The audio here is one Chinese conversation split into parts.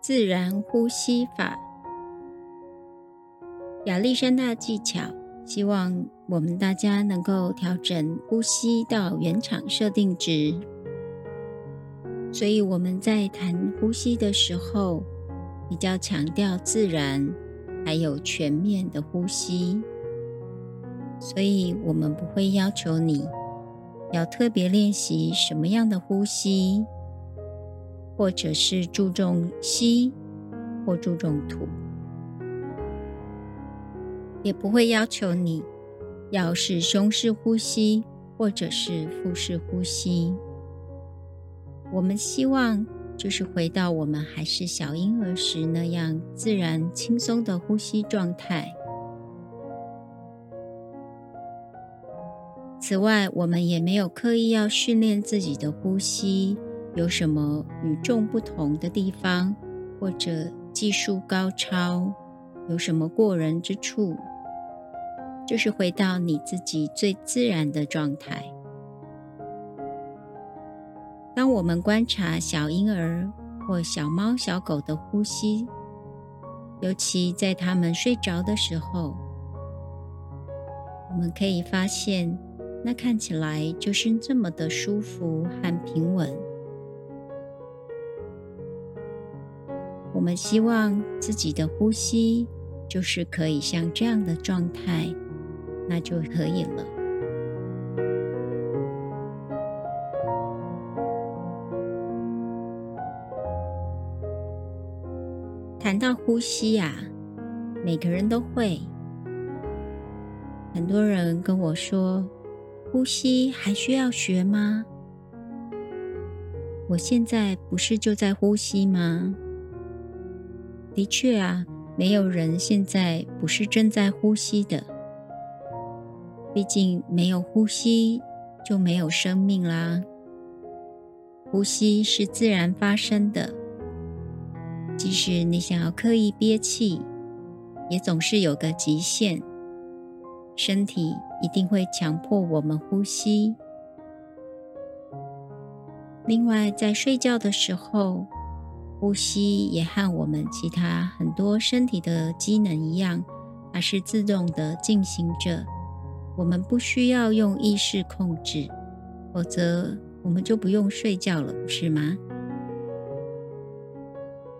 自然呼吸法，亚历山大技巧，希望我们大家能够调整呼吸到原厂设定值。所以我们在谈呼吸的时候，比较强调自然，还有全面的呼吸。所以我们不会要求你要特别练习什么样的呼吸。或者是注重吸，或注重吐，也不会要求你要是胸式呼吸，或者是腹式呼吸。我们希望就是回到我们还是小婴儿时那样自然轻松的呼吸状态。此外，我们也没有刻意要训练自己的呼吸。有什么与众不同的地方，或者技术高超，有什么过人之处？就是回到你自己最自然的状态。当我们观察小婴儿或小猫、小狗的呼吸，尤其在它们睡着的时候，我们可以发现，那看起来就是这么的舒服和平稳。我们希望自己的呼吸就是可以像这样的状态，那就可以了。谈到呼吸呀，每个人都会。很多人跟我说，呼吸还需要学吗？我现在不是就在呼吸吗？的确啊，没有人现在不是正在呼吸的。毕竟没有呼吸就没有生命啦。呼吸是自然发生的，即使你想要刻意憋气，也总是有个极限。身体一定会强迫我们呼吸。另外，在睡觉的时候。呼吸也和我们其他很多身体的机能一样，它是自动的进行着。我们不需要用意识控制，否则我们就不用睡觉了，不是吗？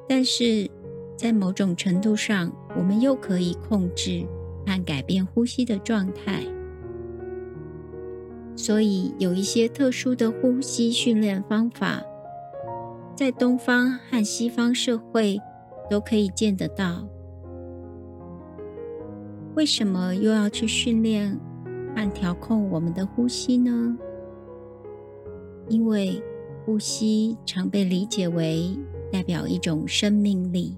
但是在某种程度上，我们又可以控制和改变呼吸的状态。所以有一些特殊的呼吸训练方法。在东方和西方社会都可以见得到。为什么又要去训练和调控我们的呼吸呢？因为呼吸常被理解为代表一种生命力，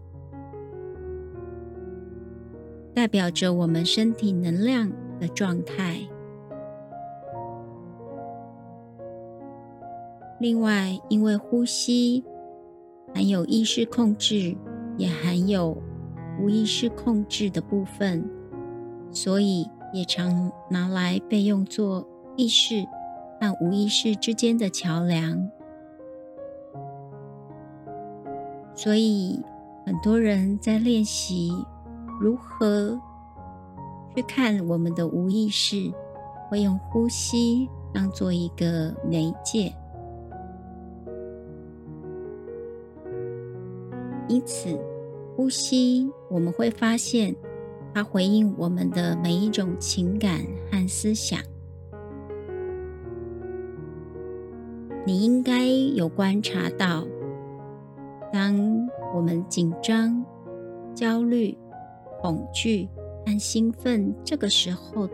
代表着我们身体能量的状态。另外，因为呼吸含有意识控制，也含有无意识控制的部分，所以也常拿来被用作意识和无意识之间的桥梁。所以，很多人在练习如何去看我们的无意识，会用呼吸当做一个媒介。因此，呼吸我们会发现，它回应我们的每一种情感和思想。你应该有观察到，当我们紧张、焦虑、恐惧和兴奋，这个时候，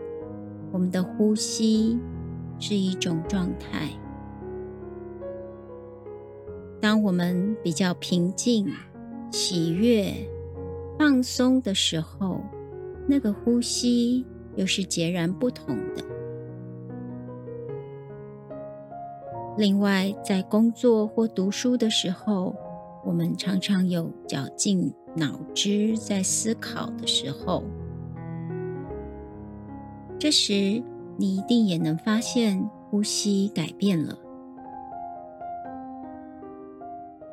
我们的呼吸是一种状态；当我们比较平静。喜悦、放松的时候，那个呼吸又是截然不同的。另外，在工作或读书的时候，我们常常有绞尽脑汁在思考的时候，这时你一定也能发现呼吸改变了。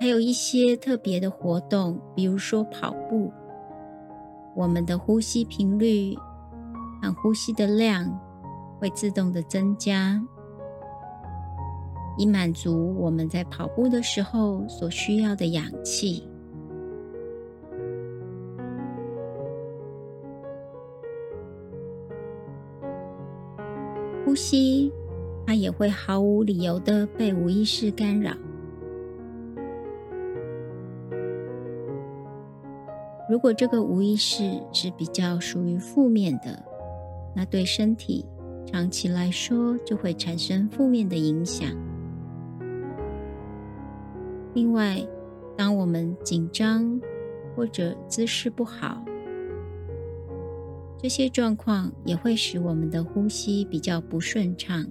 还有一些特别的活动，比如说跑步，我们的呼吸频率和呼吸的量会自动的增加，以满足我们在跑步的时候所需要的氧气。呼吸，它也会毫无理由的被无意识干扰。如果这个无意识是比较属于负面的，那对身体长期来说就会产生负面的影响。另外，当我们紧张或者姿势不好，这些状况也会使我们的呼吸比较不顺畅，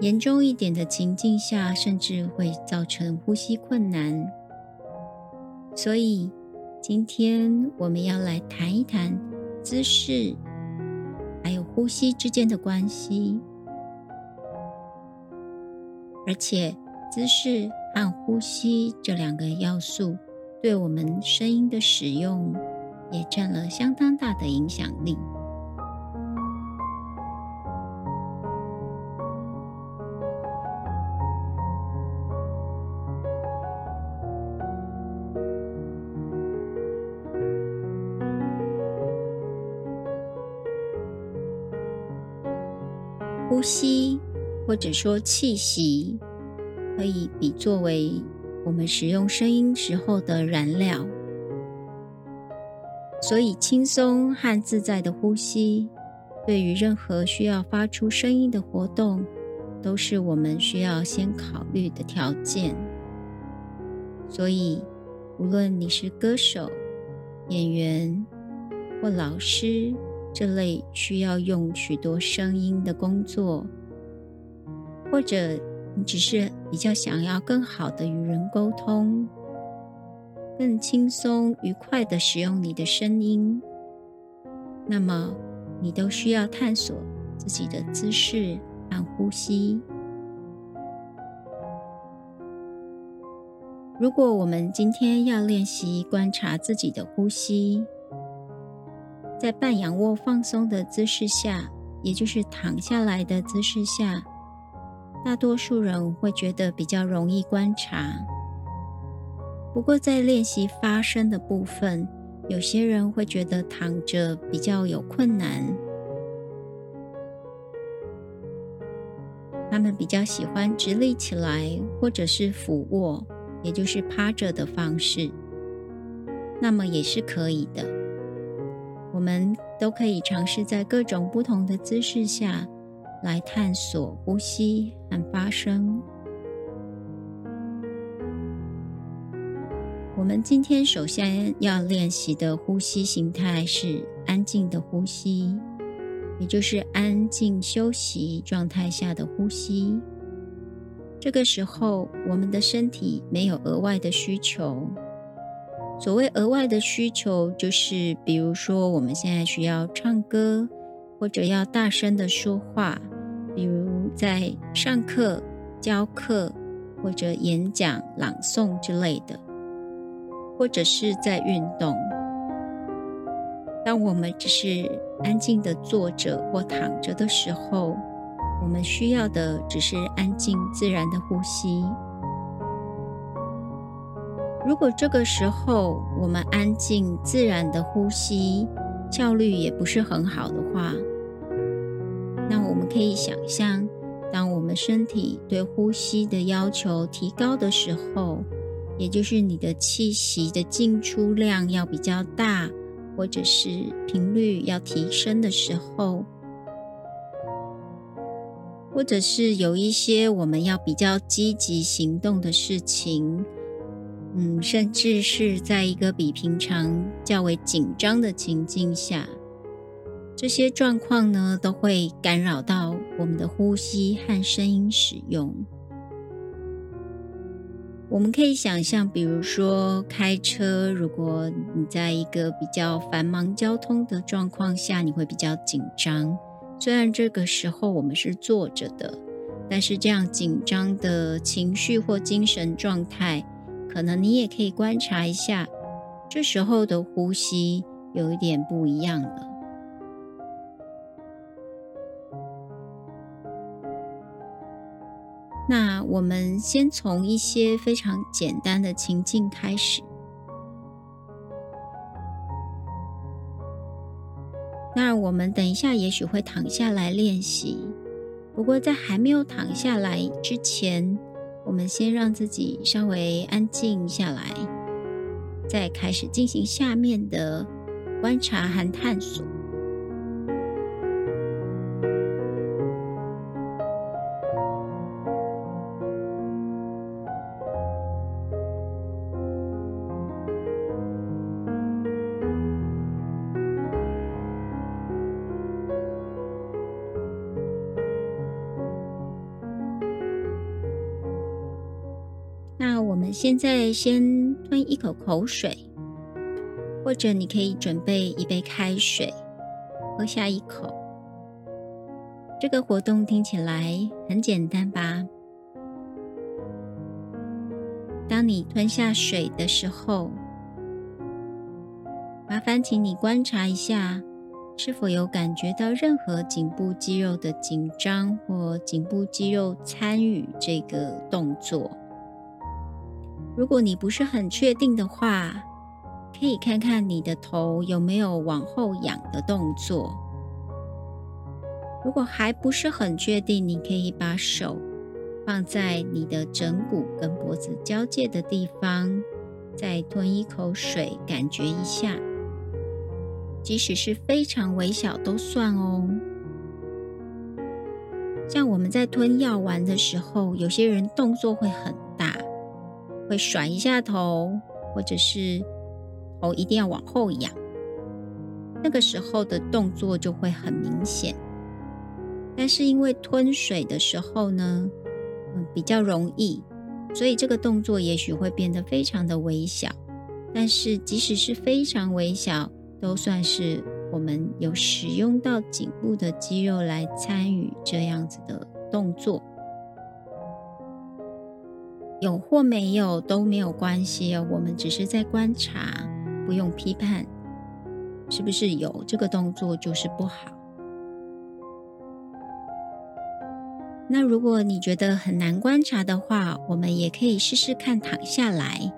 严重一点的情境下，甚至会造成呼吸困难。所以，今天我们要来谈一谈姿势还有呼吸之间的关系，而且姿势和呼吸这两个要素对我们声音的使用。也占了相当大的影响力。呼吸或者说气息，可以比作为我们使用声音时候的燃料。所以，轻松和自在的呼吸，对于任何需要发出声音的活动，都是我们需要先考虑的条件。所以，无论你是歌手、演员或老师这类需要用许多声音的工作，或者你只是比较想要更好的与人沟通。更轻松愉快的使用你的声音，那么你都需要探索自己的姿势和呼吸。如果我们今天要练习观察自己的呼吸，在半仰卧放松的姿势下，也就是躺下来的姿势下，大多数人会觉得比较容易观察。不过，在练习发声的部分，有些人会觉得躺着比较有困难。他们比较喜欢直立起来，或者是俯卧，也就是趴着的方式。那么也是可以的。我们都可以尝试在各种不同的姿势下来探索呼吸和发声。我们今天首先要练习的呼吸形态是安静的呼吸，也就是安静休息状态下的呼吸。这个时候，我们的身体没有额外的需求。所谓额外的需求，就是比如说我们现在需要唱歌，或者要大声的说话，比如在上课、教课或者演讲、朗诵之类的。或者是在运动。当我们只是安静的坐着或躺着的时候，我们需要的只是安静自然的呼吸。如果这个时候我们安静自然的呼吸效率也不是很好的话，那我们可以想象，当我们身体对呼吸的要求提高的时候。也就是你的气息的进出量要比较大，或者是频率要提升的时候，或者是有一些我们要比较积极行动的事情，嗯，甚至是在一个比平常较为紧张的情境下，这些状况呢都会干扰到我们的呼吸和声音使用。我们可以想象，比如说开车，如果你在一个比较繁忙交通的状况下，你会比较紧张。虽然这个时候我们是坐着的，但是这样紧张的情绪或精神状态，可能你也可以观察一下，这时候的呼吸有一点不一样了。那我们先从一些非常简单的情境开始。那我们等一下也许会躺下来练习，不过在还没有躺下来之前，我们先让自己稍微安静下来，再开始进行下面的观察和探索。现在先吞一口口水，或者你可以准备一杯开水，喝下一口。这个活动听起来很简单吧？当你吞下水的时候，麻烦请你观察一下，是否有感觉到任何颈部肌肉的紧张或颈部肌肉参与这个动作。如果你不是很确定的话，可以看看你的头有没有往后仰的动作。如果还不是很确定，你可以把手放在你的枕骨跟脖子交界的地方，再吞一口水，感觉一下。即使是非常微小都算哦。像我们在吞药丸的时候，有些人动作会很大。甩一下头，或者是头一定要往后仰，那个时候的动作就会很明显。但是因为吞水的时候呢，嗯，比较容易，所以这个动作也许会变得非常的微小。但是即使是非常微小，都算是我们有使用到颈部的肌肉来参与这样子的动作。有或没有都没有关系哦，我们只是在观察，不用批判，是不是有这个动作就是不好？那如果你觉得很难观察的话，我们也可以试试看躺下来，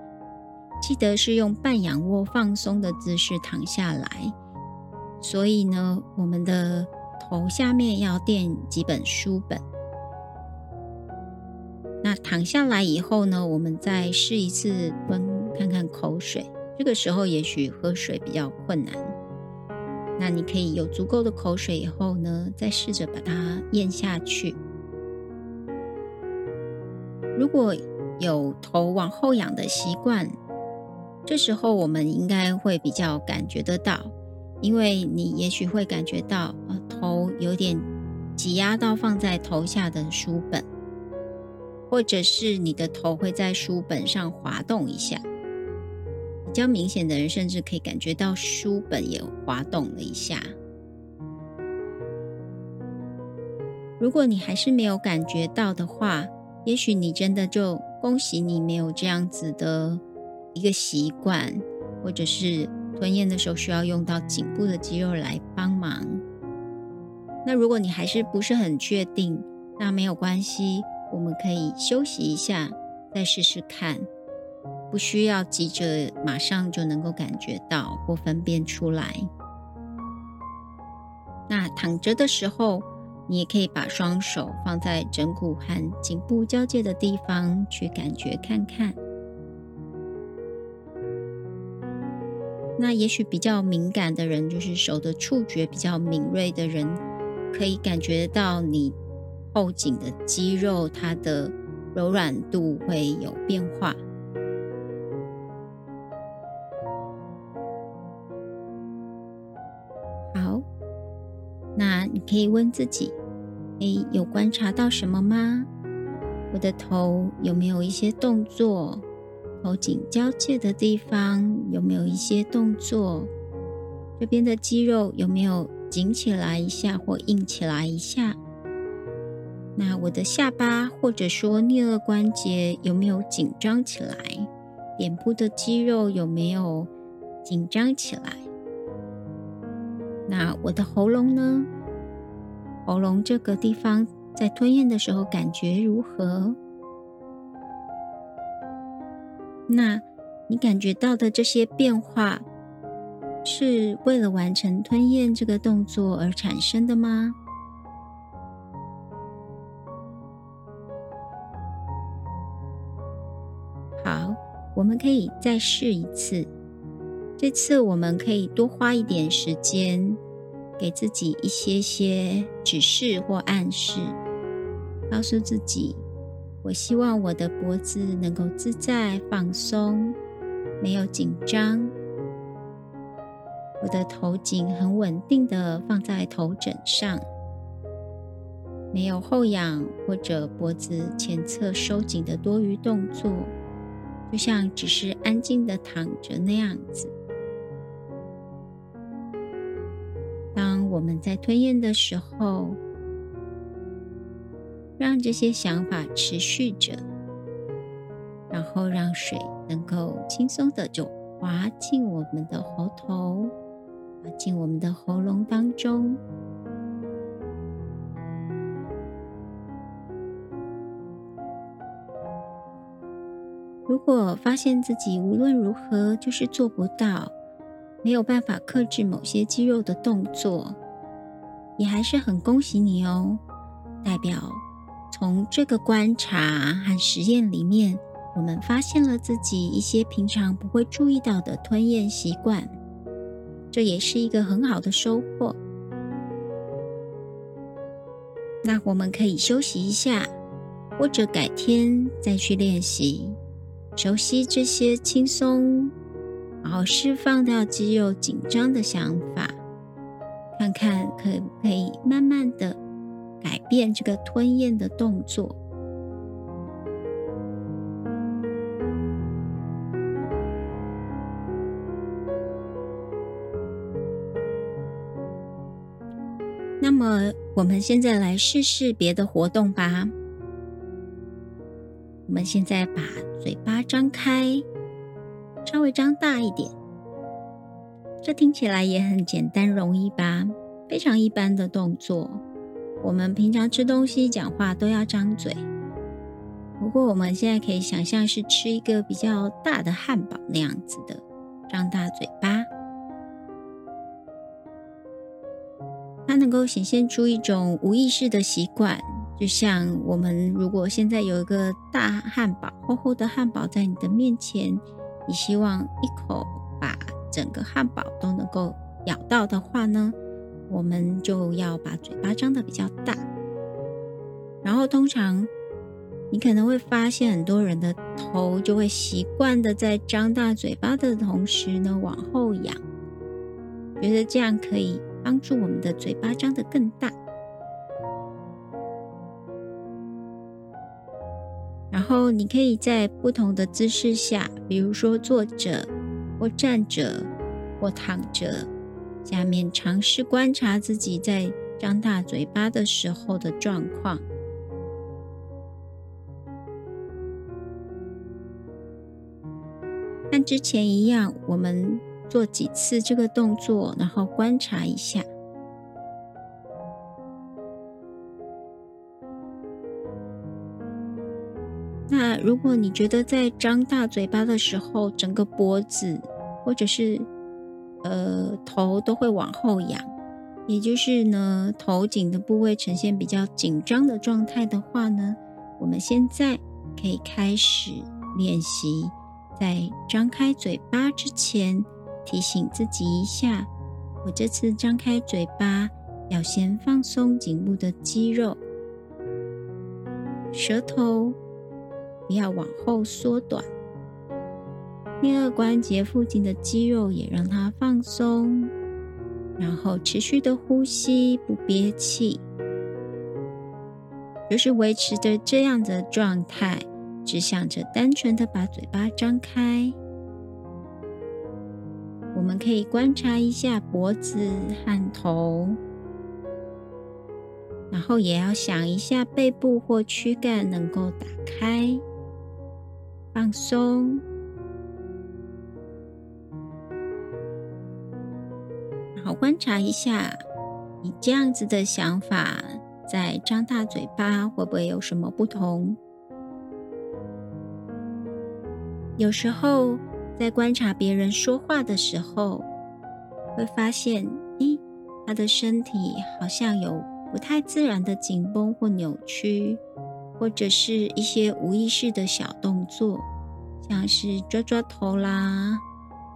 记得是用半仰卧放松的姿势躺下来。所以呢，我们的头下面要垫几本书本。躺下来以后呢，我们再试一次吞看看口水。这个时候也许喝水比较困难，那你可以有足够的口水以后呢，再试着把它咽下去。如果有头往后仰的习惯，这时候我们应该会比较感觉得到，因为你也许会感觉到呃头有点挤压到放在头下的书本。或者是你的头会在书本上滑动一下，比较明显的人甚至可以感觉到书本也滑动了一下。如果你还是没有感觉到的话，也许你真的就恭喜你没有这样子的一个习惯，或者是吞咽的时候需要用到颈部的肌肉来帮忙。那如果你还是不是很确定，那没有关系。我们可以休息一下，再试试看，不需要急着马上就能够感觉到或分辨出来。那躺着的时候，你也可以把双手放在枕骨和颈部交界的地方去感觉看看。那也许比较敏感的人，就是手的触觉比较敏锐的人，可以感觉到你。后颈的肌肉，它的柔软度会有变化。好，那你可以问自己：诶，有观察到什么吗？我的头有没有一些动作？头颈交界的地方有没有一些动作？这边的肌肉有没有紧起来一下或硬起来一下？那我的下巴或者说颞颌关节有没有紧张起来？脸部的肌肉有没有紧张起来？那我的喉咙呢？喉咙这个地方在吞咽的时候感觉如何？那你感觉到的这些变化，是为了完成吞咽这个动作而产生的吗？我们可以再试一次。这次我们可以多花一点时间，给自己一些些指示或暗示，告诉自己。我希望我的脖子能够自在放松，没有紧张。我的头颈很稳定的放在头枕上，没有后仰或者脖子前侧收紧的多余动作，就像只是安静的躺着那样子。当我们在吞咽的时候。让这些想法持续着，然后让水能够轻松的就滑进我们的喉头，滑进我们的喉咙当中。如果发现自己无论如何就是做不到，没有办法克制某些肌肉的动作，也还是很恭喜你哦，代表。从这个观察和实验里面，我们发现了自己一些平常不会注意到的吞咽习惯，这也是一个很好的收获。那我们可以休息一下，或者改天再去练习，熟悉这些轻松，然后释放掉肌肉紧张的想法，看看可不可以慢慢的。改变这个吞咽的动作。那么，我们现在来试试别的活动吧。我们现在把嘴巴张开，稍微张大一点。这听起来也很简单容易吧？非常一般的动作。我们平常吃东西、讲话都要张嘴。不过我们现在可以想象是吃一个比较大的汉堡那样子的，张大嘴巴。它能够显现出一种无意识的习惯，就像我们如果现在有一个大汉堡、厚厚的汉堡在你的面前，你希望一口把整个汉堡都能够咬到的话呢？我们就要把嘴巴张得比较大，然后通常你可能会发现很多人的头就会习惯的在张大嘴巴的同时呢往后仰，觉得这样可以帮助我们的嘴巴张得更大。后你可以在不同的姿势下，比如说坐着或站着或躺着。下面尝试观察自己在张大嘴巴的时候的状况，像之前一样，我们做几次这个动作，然后观察一下。那如果你觉得在张大嘴巴的时候，整个脖子或者是呃，头都会往后仰，也就是呢，头颈的部位呈现比较紧张的状态的话呢，我们现在可以开始练习，在张开嘴巴之前，提醒自己一下，我这次张开嘴巴要先放松颈部的肌肉，舌头不要往后缩短。颞颌关节附近的肌肉也让它放松，然后持续的呼吸，不憋气，就是维持着这样的状态，只想着单纯的把嘴巴张开。我们可以观察一下脖子和头，然后也要想一下背部或躯干能够打开、放松。然后观察一下，你这样子的想法，在张大嘴巴会不会有什么不同？有时候在观察别人说话的时候，会发现，咦，他的身体好像有不太自然的紧绷或扭曲，或者是一些无意识的小动作，像是抓抓头啦，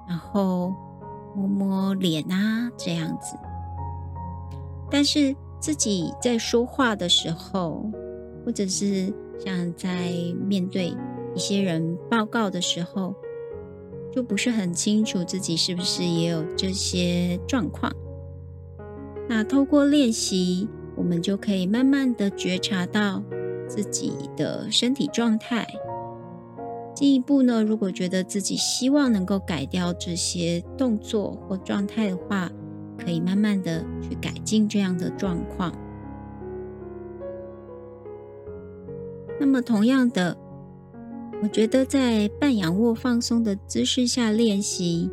然后摸摸脸啊这样子。但是自己在说话的时候，或者是像在面对。一些人报告的时候，就不是很清楚自己是不是也有这些状况。那透过练习，我们就可以慢慢的觉察到自己的身体状态。进一步呢，如果觉得自己希望能够改掉这些动作或状态的话，可以慢慢的去改进这样的状况。那么同样的。我觉得在半仰卧放松的姿势下练习，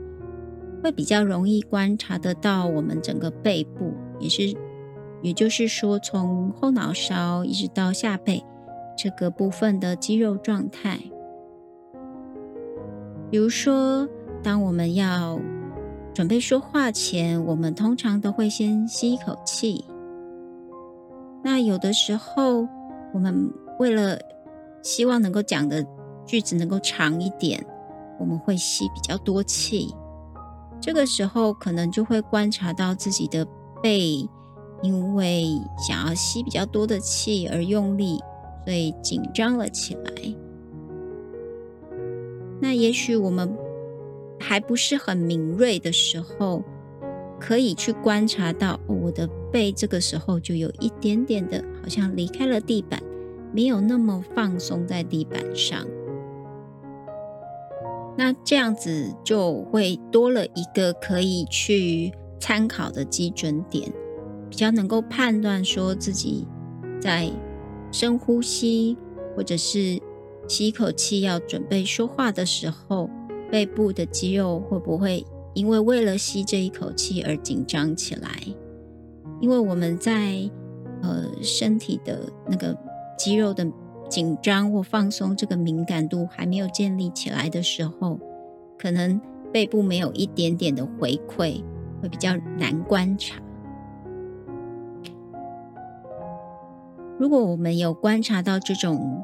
会比较容易观察得到我们整个背部，也是，也就是说，从后脑勺一直到下背这个部分的肌肉状态。比如说，当我们要准备说话前，我们通常都会先吸一口气。那有的时候，我们为了希望能够讲的。句子能够长一点，我们会吸比较多气。这个时候可能就会观察到自己的背，因为想要吸比较多的气而用力，所以紧张了起来。那也许我们还不是很敏锐的时候，可以去观察到我的背这个时候就有一点点的，好像离开了地板，没有那么放松在地板上。那这样子就会多了一个可以去参考的基准点，比较能够判断说自己在深呼吸或者是吸一口气要准备说话的时候，背部的肌肉会不会因为为了吸这一口气而紧张起来？因为我们在呃身体的那个肌肉的。紧张或放松，这个敏感度还没有建立起来的时候，可能背部没有一点点的回馈，会比较难观察。如果我们有观察到这种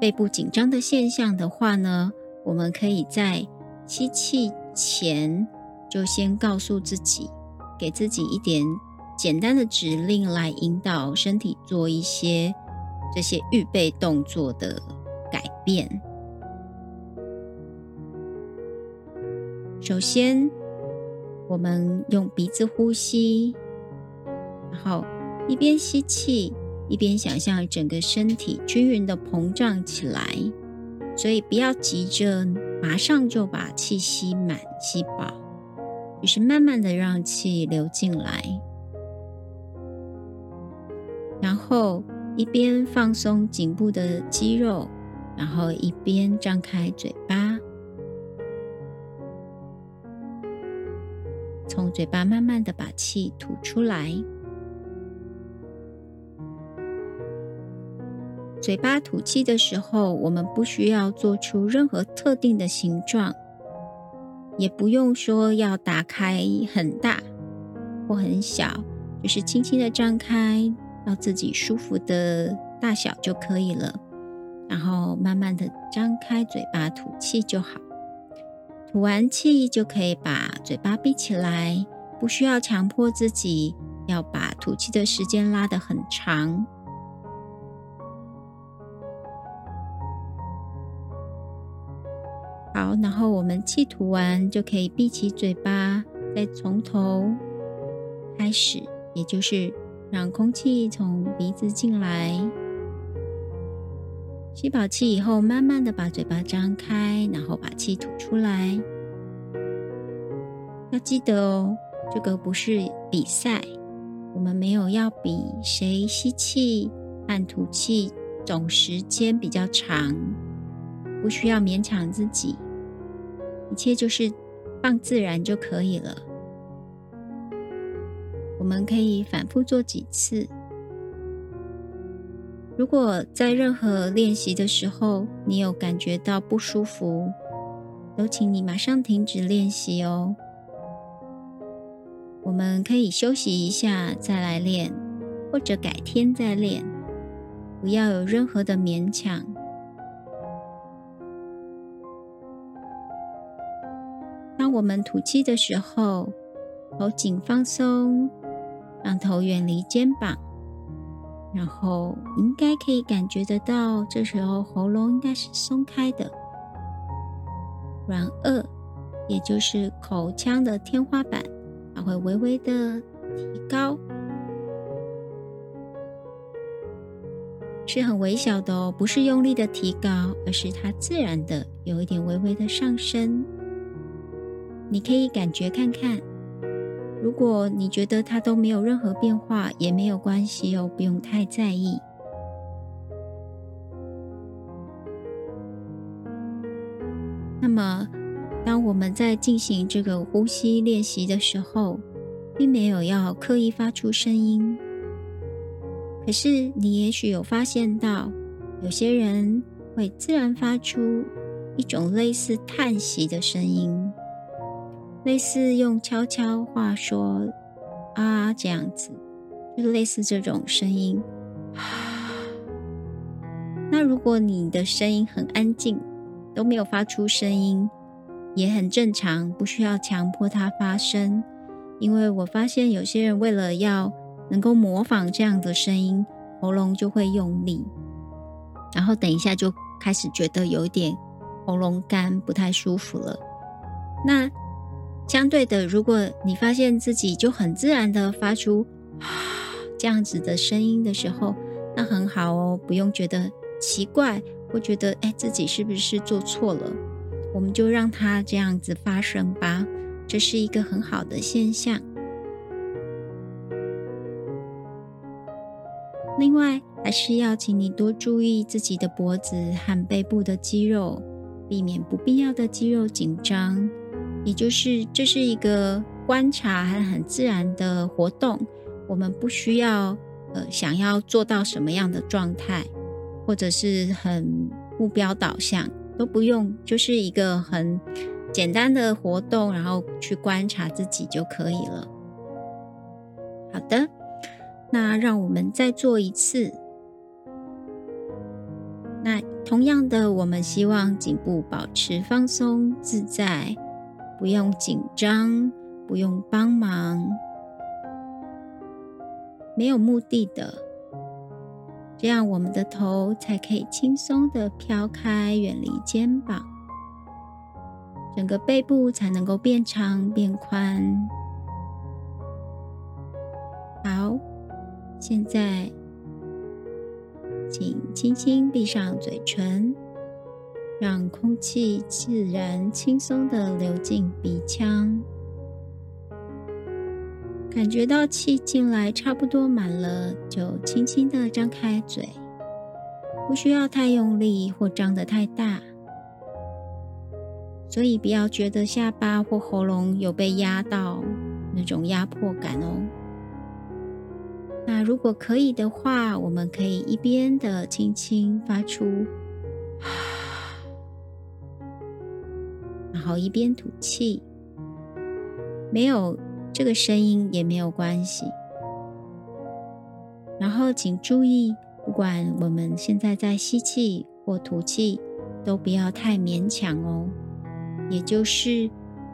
背部紧张的现象的话呢，我们可以在吸气前就先告诉自己，给自己一点简单的指令来引导身体做一些。这些预备动作的改变。首先，我们用鼻子呼吸，然后一边吸气，一边想象整个身体均匀的膨胀起来。所以不要急着马上就把气吸满、吸饱，就是慢慢的让气流进来，然后。一边放松颈部的肌肉，然后一边张开嘴巴，从嘴巴慢慢的把气吐出来。嘴巴吐气的时候，我们不需要做出任何特定的形状，也不用说要打开很大或很小，就是轻轻的张开。到自己舒服的大小就可以了，然后慢慢的张开嘴巴吐气就好。吐完气就可以把嘴巴闭起来，不需要强迫自己要把吐气的时间拉得很长。然后我们气吐完就可以闭起嘴巴，再从头开始，也就是。让空气从鼻子进来，吸饱气以后，慢慢的把嘴巴张开，然后把气吐出来。要记得哦，这个不是比赛，我们没有要比谁吸气和吐气总时间比较长，不需要勉强自己，一切就是放自然就可以了。我们可以反复做几次。如果在任何练习的时候，你有感觉到不舒服，都请你马上停止练习哦。我们可以休息一下再来练，或者改天再练，不要有任何的勉强。当我们吐气的时候，头颈放松，让头远离肩膀。然后应该可以感觉得到，这时候喉咙应该是松开的。软腭，也就是口腔的天花板，它会微微的提高，是很微小的哦，不是用力的提高，而是它自然的有一点微微的上升。你可以感觉看看。如果你觉得它都没有任何变化，也没有关系哦，不用太在意。那么，当我们在进行这个呼吸练习的时候，并没有要刻意发出声音。可是，你也许有发现到，有些人会自然发出一种类似叹息的声音。类似用悄悄话说啊这样子，就类似这种声音。那如果你的声音很安静，都没有发出声音，也很正常，不需要强迫它发声。因为我发现有些人为了要能够模仿这样的声音，喉咙就会用力，然后等一下就开始觉得有点喉咙干，不太舒服了。那相对的，如果你发现自己就很自然的发出啊这样子的声音的时候，那很好哦，不用觉得奇怪，或觉得哎自己是不是做错了，我们就让它这样子发生吧，这是一个很好的现象。另外，还是要请你多注意自己的脖子和背部的肌肉，避免不必要的肌肉紧张。也就是，这是一个观察和很自然的活动。我们不需要呃想要做到什么样的状态，或者是很目标导向，都不用，就是一个很简单的活动，然后去观察自己就可以了。好的，那让我们再做一次。那同样的，我们希望颈部保持放松自在。不用紧张，不用帮忙，没有目的的，这样我们的头才可以轻松的飘开，远离肩膀，整个背部才能够变长变宽。好，现在请轻轻闭上嘴唇。让空气自然、轻松的流进鼻腔，感觉到气进来差不多满了，就轻轻的张开嘴，不需要太用力或张得太大，所以不要觉得下巴或喉咙有被压到那种压迫感哦。那如果可以的话，我们可以一边的轻轻发出。然后一边吐气，没有这个声音也没有关系。然后请注意，不管我们现在在吸气或吐气，都不要太勉强哦。也就是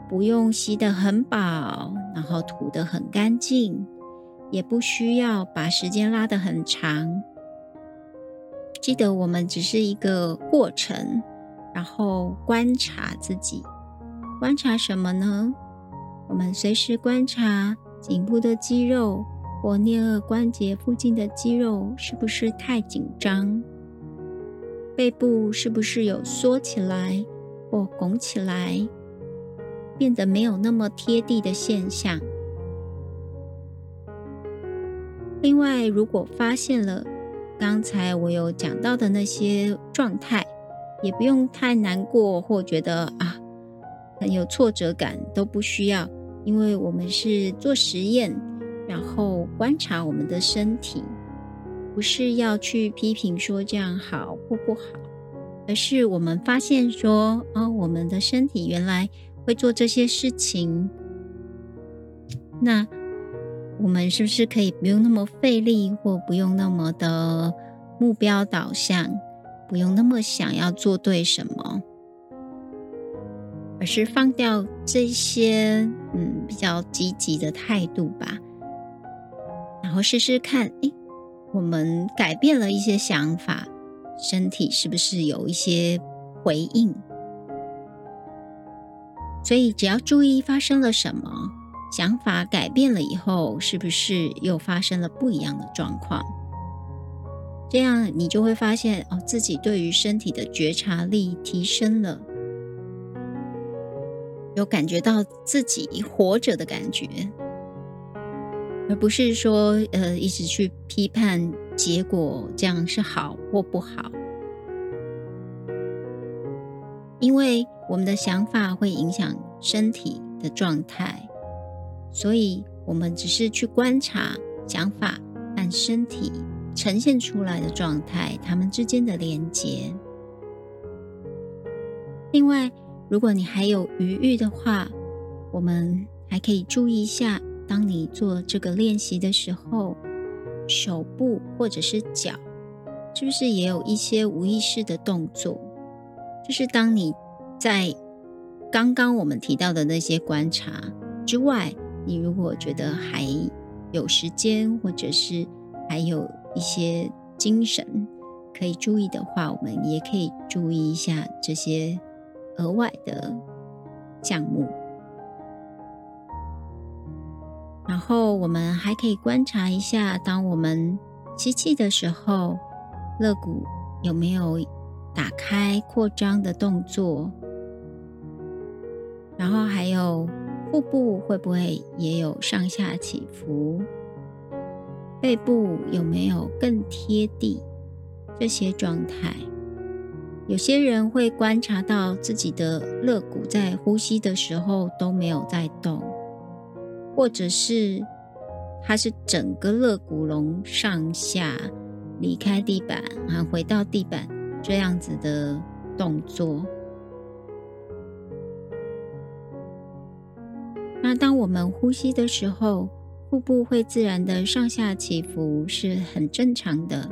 不用吸得很饱，然后吐得很干净，也不需要把时间拉得很长。记得我们只是一个过程，然后观察自己。观察什么呢？我们随时观察颈部的肌肉或颞颌关节附近的肌肉是不是太紧张，背部是不是有缩起来或拱起来，变得没有那么贴地的现象。另外，如果发现了刚才我有讲到的那些状态，也不用太难过或觉得啊很有挫折感，都不需要，因为我们是做实验，然后观察我们的身体，不是要去批评说这样好或不好，而是我们发现说哦，我们的身体原来会做这些事情，那。我们是不是可以不用那么费力，或不用那么的目标导向，不用那么想要做对什么，而是放掉这些嗯比较积极的态度吧，然后试试看，诶，我们改变了一些想法，身体是不是有一些回应？所以只要注意发生了什么。想法改变了以后，是不是又发生了不一样的状况？这样你就会发现哦，自己对于身体的觉察力提升了，有感觉到自己活着的感觉，而不是说呃一直去批判结果，这样是好或不好。因为我们的想法会影响身体的状态。所以，我们只是去观察想法和身体呈现出来的状态，它们之间的连接。另外，如果你还有余裕的话，我们还可以注意一下，当你做这个练习的时候，手部或者是脚，是不是也有一些无意识的动作？就是当你在刚刚我们提到的那些观察之外。你如果觉得还有时间，或者是还有一些精神可以注意的话，我们也可以注意一下这些额外的项目。然后我们还可以观察一下，当我们吸气的时候，肋骨有没有打开、扩张的动作，然后还有。腹部会不会也有上下起伏？背部有没有更贴地？这些状态，有些人会观察到自己的肋骨在呼吸的时候都没有在动，或者是它是整个肋骨龙上下离开地板啊，回到地板这样子的动作。那当我们呼吸的时候，腹部会自然的上下起伏，是很正常的。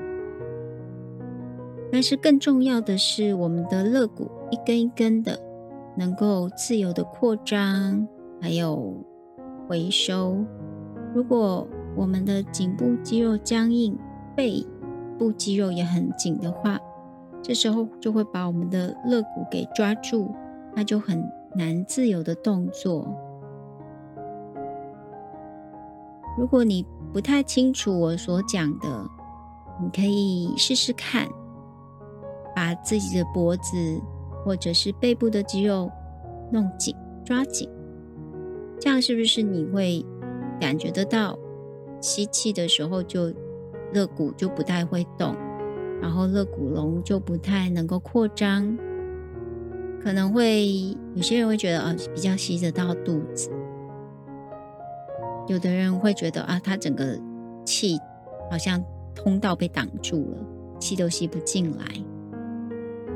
但是更重要的是，我们的肋骨一根一根的能够自由的扩张，还有回收。如果我们的颈部肌肉僵硬，背部肌肉也很紧的话，这时候就会把我们的肋骨给抓住，那就很难自由的动作。如果你不太清楚我所讲的，你可以试试看，把自己的脖子或者是背部的肌肉弄紧、抓紧，这样是不是你会感觉得到吸气的时候就肋骨就不太会动，然后肋骨龙就不太能够扩张，可能会有些人会觉得啊比较吸得到肚子。有的人会觉得啊，他整个气好像通道被挡住了，气都吸不进来。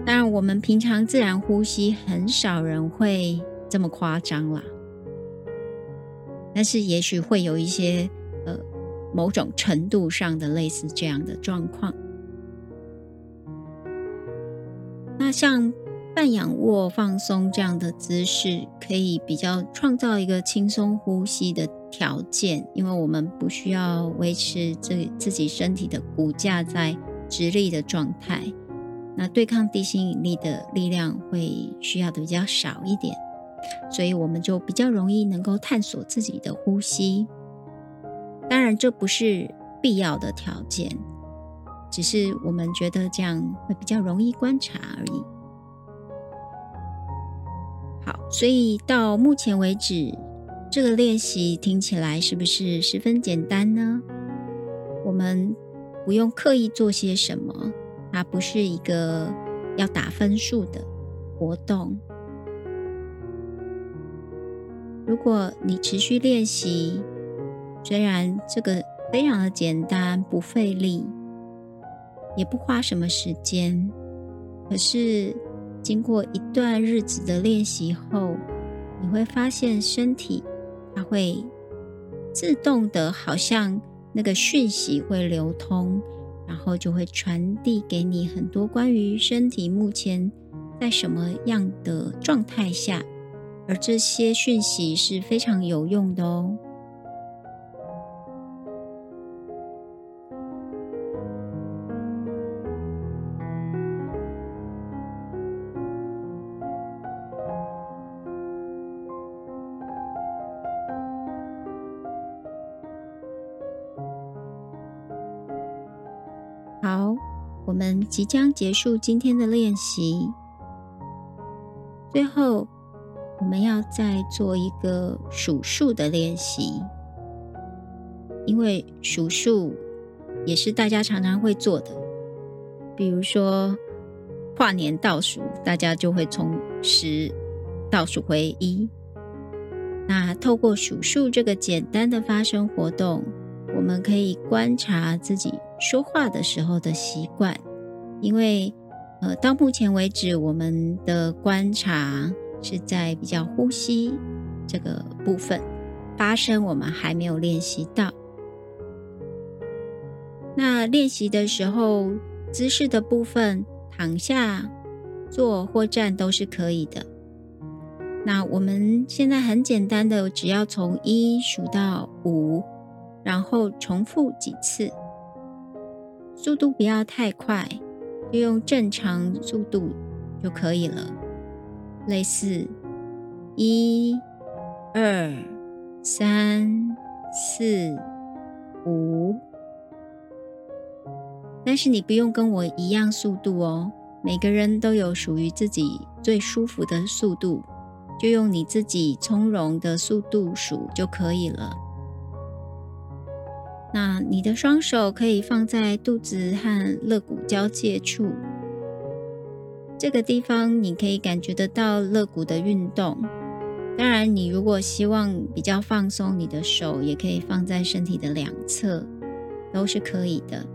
当然，我们平常自然呼吸，很少人会这么夸张啦。但是，也许会有一些呃某种程度上的类似这样的状况。那像。半仰卧放松这样的姿势，可以比较创造一个轻松呼吸的条件，因为我们不需要维持自自己身体的骨架在直立的状态，那对抗地心引力的力量会需要的比较少一点，所以我们就比较容易能够探索自己的呼吸。当然，这不是必要的条件，只是我们觉得这样会比较容易观察而已。所以到目前为止，这个练习听起来是不是十分简单呢？我们不用刻意做些什么，它不是一个要打分数的活动。如果你持续练习，虽然这个非常的简单，不费力，也不花什么时间，可是经过一段日子的练习后，你会发现身体它会自动的，好像那个讯息会流通，然后就会传递给你很多关于身体目前在什么样的状态下。而这些讯息是非常有用的哦。即将结束今天的练习，最后。我们要再做一个数数的练习，因为数数也是大家常常会做的。比如说跨年倒数，大家就会从十倒数回一。那透过数数这个简单的发声活动，我们可以观察自己说话的时候的习惯，因为呃，到目前为止，我们的观察。是在比较呼吸这个部分发声，我们还没有练习到。那练习的时候，姿势的部分，躺下、坐或站都是可以的。那我们现在很简单的，只要从一数到五，然后重复几次，速度不要太快，就用正常速度就可以了。类似一、二、三、四、五，但是你不用跟我一样速度哦。每个人都有属于自己最舒服的速度，就用你自己从容的速度数就可以了。那你的双手可以放在肚子和肋骨交界处。这个地方你可以感觉得到肋骨的运动。当然，你如果希望比较放松，你的手也可以放在身体的两侧，都是可以的。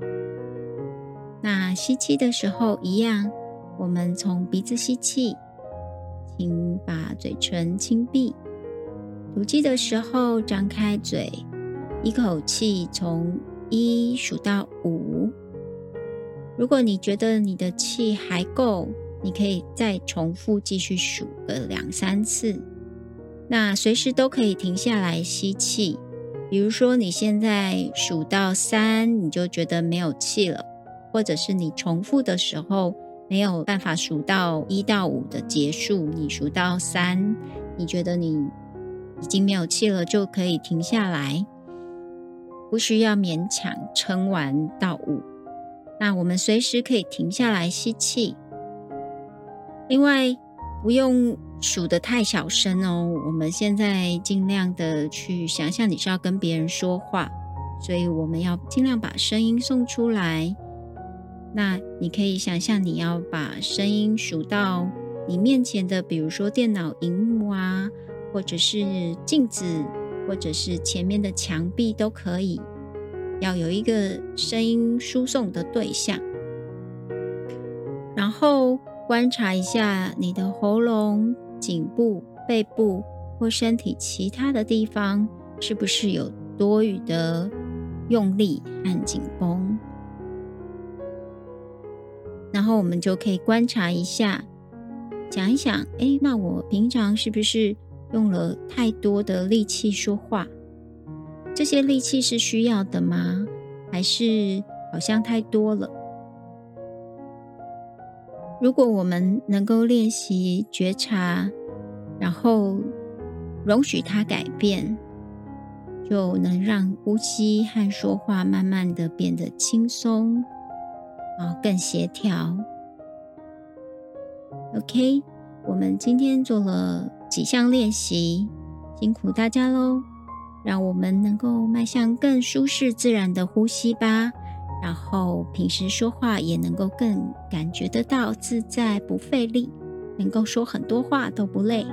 那吸气的时候一样，我们从鼻子吸气，请把嘴唇轻闭；吐气的时候张开嘴，一口气从一数到五。如果你觉得你的气还够，你可以再重复继续数个两三次，那随时都可以停下来吸气。比如说你现在数到三，你就觉得没有气了，或者是你重复的时候没有办法数到一到五的结束，你数到三，你觉得你已经没有气了，就可以停下来，不需要勉强撑完到五。那我们随时可以停下来吸气。另外，不用数得太小声哦。我们现在尽量的去想象你是要跟别人说话，所以我们要尽量把声音送出来。那你可以想象你要把声音数到你面前的，比如说电脑荧幕啊，或者是镜子，或者是前面的墙壁都可以，要有一个声音输送的对象，然后。观察一下你的喉咙、颈部、背部或身体其他的地方，是不是有多余的用力和紧绷？然后我们就可以观察一下，想一想，哎，那我平常是不是用了太多的力气说话？这些力气是需要的吗？还是好像太多了？如果我们能够练习觉察，然后容许它改变，就能让呼吸和说话慢慢的变得轻松，啊，更协调。OK，我们今天做了几项练习，辛苦大家喽！让我们能够迈向更舒适自然的呼吸吧。然后平时说话也能够更感觉得到自在，不费力，能够说很多话都不累。